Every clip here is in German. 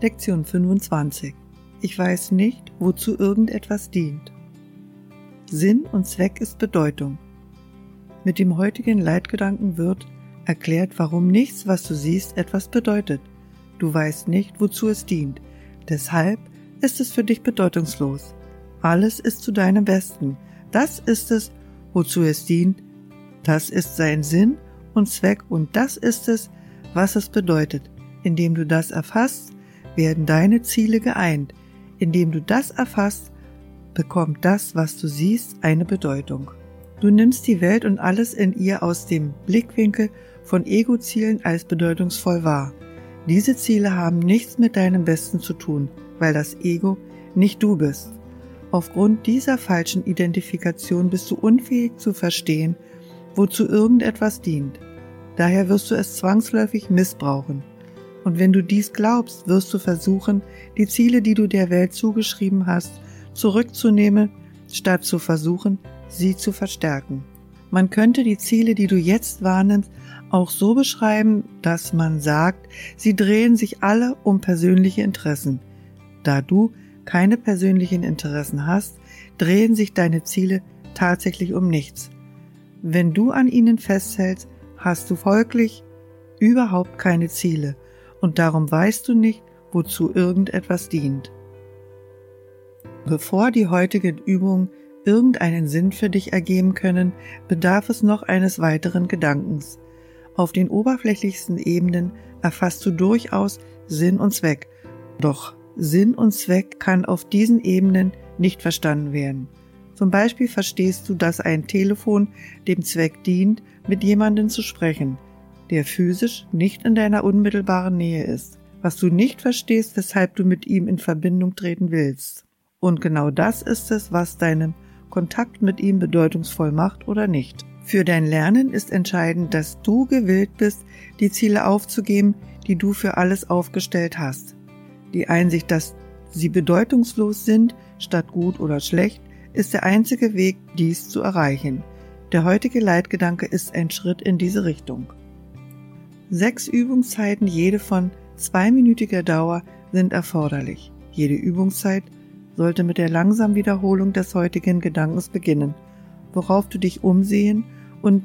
Lektion 25. Ich weiß nicht, wozu irgendetwas dient. Sinn und Zweck ist Bedeutung. Mit dem heutigen Leitgedanken wird erklärt, warum nichts, was du siehst, etwas bedeutet. Du weißt nicht, wozu es dient. Deshalb ist es für dich bedeutungslos. Alles ist zu deinem Besten. Das ist es, wozu es dient. Das ist sein Sinn und Zweck und das ist es, was es bedeutet. Indem du das erfasst, werden deine Ziele geeint. Indem du das erfasst, bekommt das, was du siehst, eine Bedeutung. Du nimmst die Welt und alles in ihr aus dem Blickwinkel von Ego-Zielen als bedeutungsvoll wahr. Diese Ziele haben nichts mit deinem Besten zu tun, weil das Ego nicht du bist. Aufgrund dieser falschen Identifikation bist du unfähig zu verstehen, wozu irgendetwas dient. Daher wirst du es zwangsläufig missbrauchen. Und wenn du dies glaubst, wirst du versuchen, die Ziele, die du der Welt zugeschrieben hast, zurückzunehmen, statt zu versuchen, sie zu verstärken. Man könnte die Ziele, die du jetzt wahrnimmst, auch so beschreiben, dass man sagt, sie drehen sich alle um persönliche Interessen. Da du keine persönlichen Interessen hast, drehen sich deine Ziele tatsächlich um nichts. Wenn du an ihnen festhältst, hast du folglich überhaupt keine Ziele und darum weißt du nicht, wozu irgendetwas dient. Bevor die heutigen Übungen irgendeinen Sinn für dich ergeben können, bedarf es noch eines weiteren Gedankens. Auf den oberflächlichsten Ebenen erfasst du durchaus Sinn und Zweck, doch Sinn und Zweck kann auf diesen Ebenen nicht verstanden werden. Zum Beispiel verstehst du, dass ein Telefon dem Zweck dient, mit jemandem zu sprechen, der physisch nicht in deiner unmittelbaren Nähe ist, was du nicht verstehst, weshalb du mit ihm in Verbindung treten willst. Und genau das ist es, was deinem Kontakt mit ihm bedeutungsvoll macht oder nicht. Für dein Lernen ist entscheidend, dass du gewillt bist, die Ziele aufzugeben, die du für alles aufgestellt hast. Die Einsicht, dass sie bedeutungslos sind, statt gut oder schlecht, ist der einzige Weg, dies zu erreichen. Der heutige Leitgedanke ist ein Schritt in diese Richtung. Sechs Übungszeiten, jede von zweiminütiger Dauer, sind erforderlich. Jede Übungszeit sollte mit der langsamen Wiederholung des heutigen Gedankens beginnen, worauf du dich umsehen und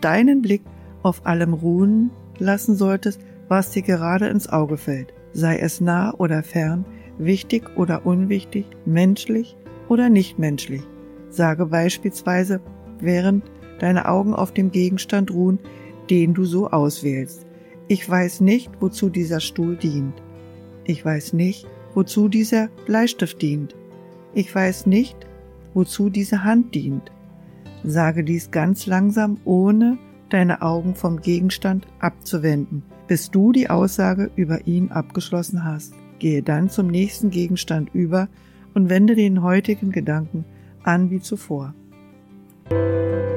deinen Blick auf allem ruhen lassen solltest, was dir gerade ins Auge fällt, sei es nah oder fern, wichtig oder unwichtig, menschlich oder nicht menschlich. Sage beispielsweise, während deine Augen auf dem Gegenstand ruhen, den du so auswählst. Ich weiß nicht, wozu dieser Stuhl dient. Ich weiß nicht, wozu dieser Bleistift dient. Ich weiß nicht, wozu diese Hand dient. Sage dies ganz langsam, ohne deine Augen vom Gegenstand abzuwenden, bis du die Aussage über ihn abgeschlossen hast. Gehe dann zum nächsten Gegenstand über und wende den heutigen Gedanken an wie zuvor. Musik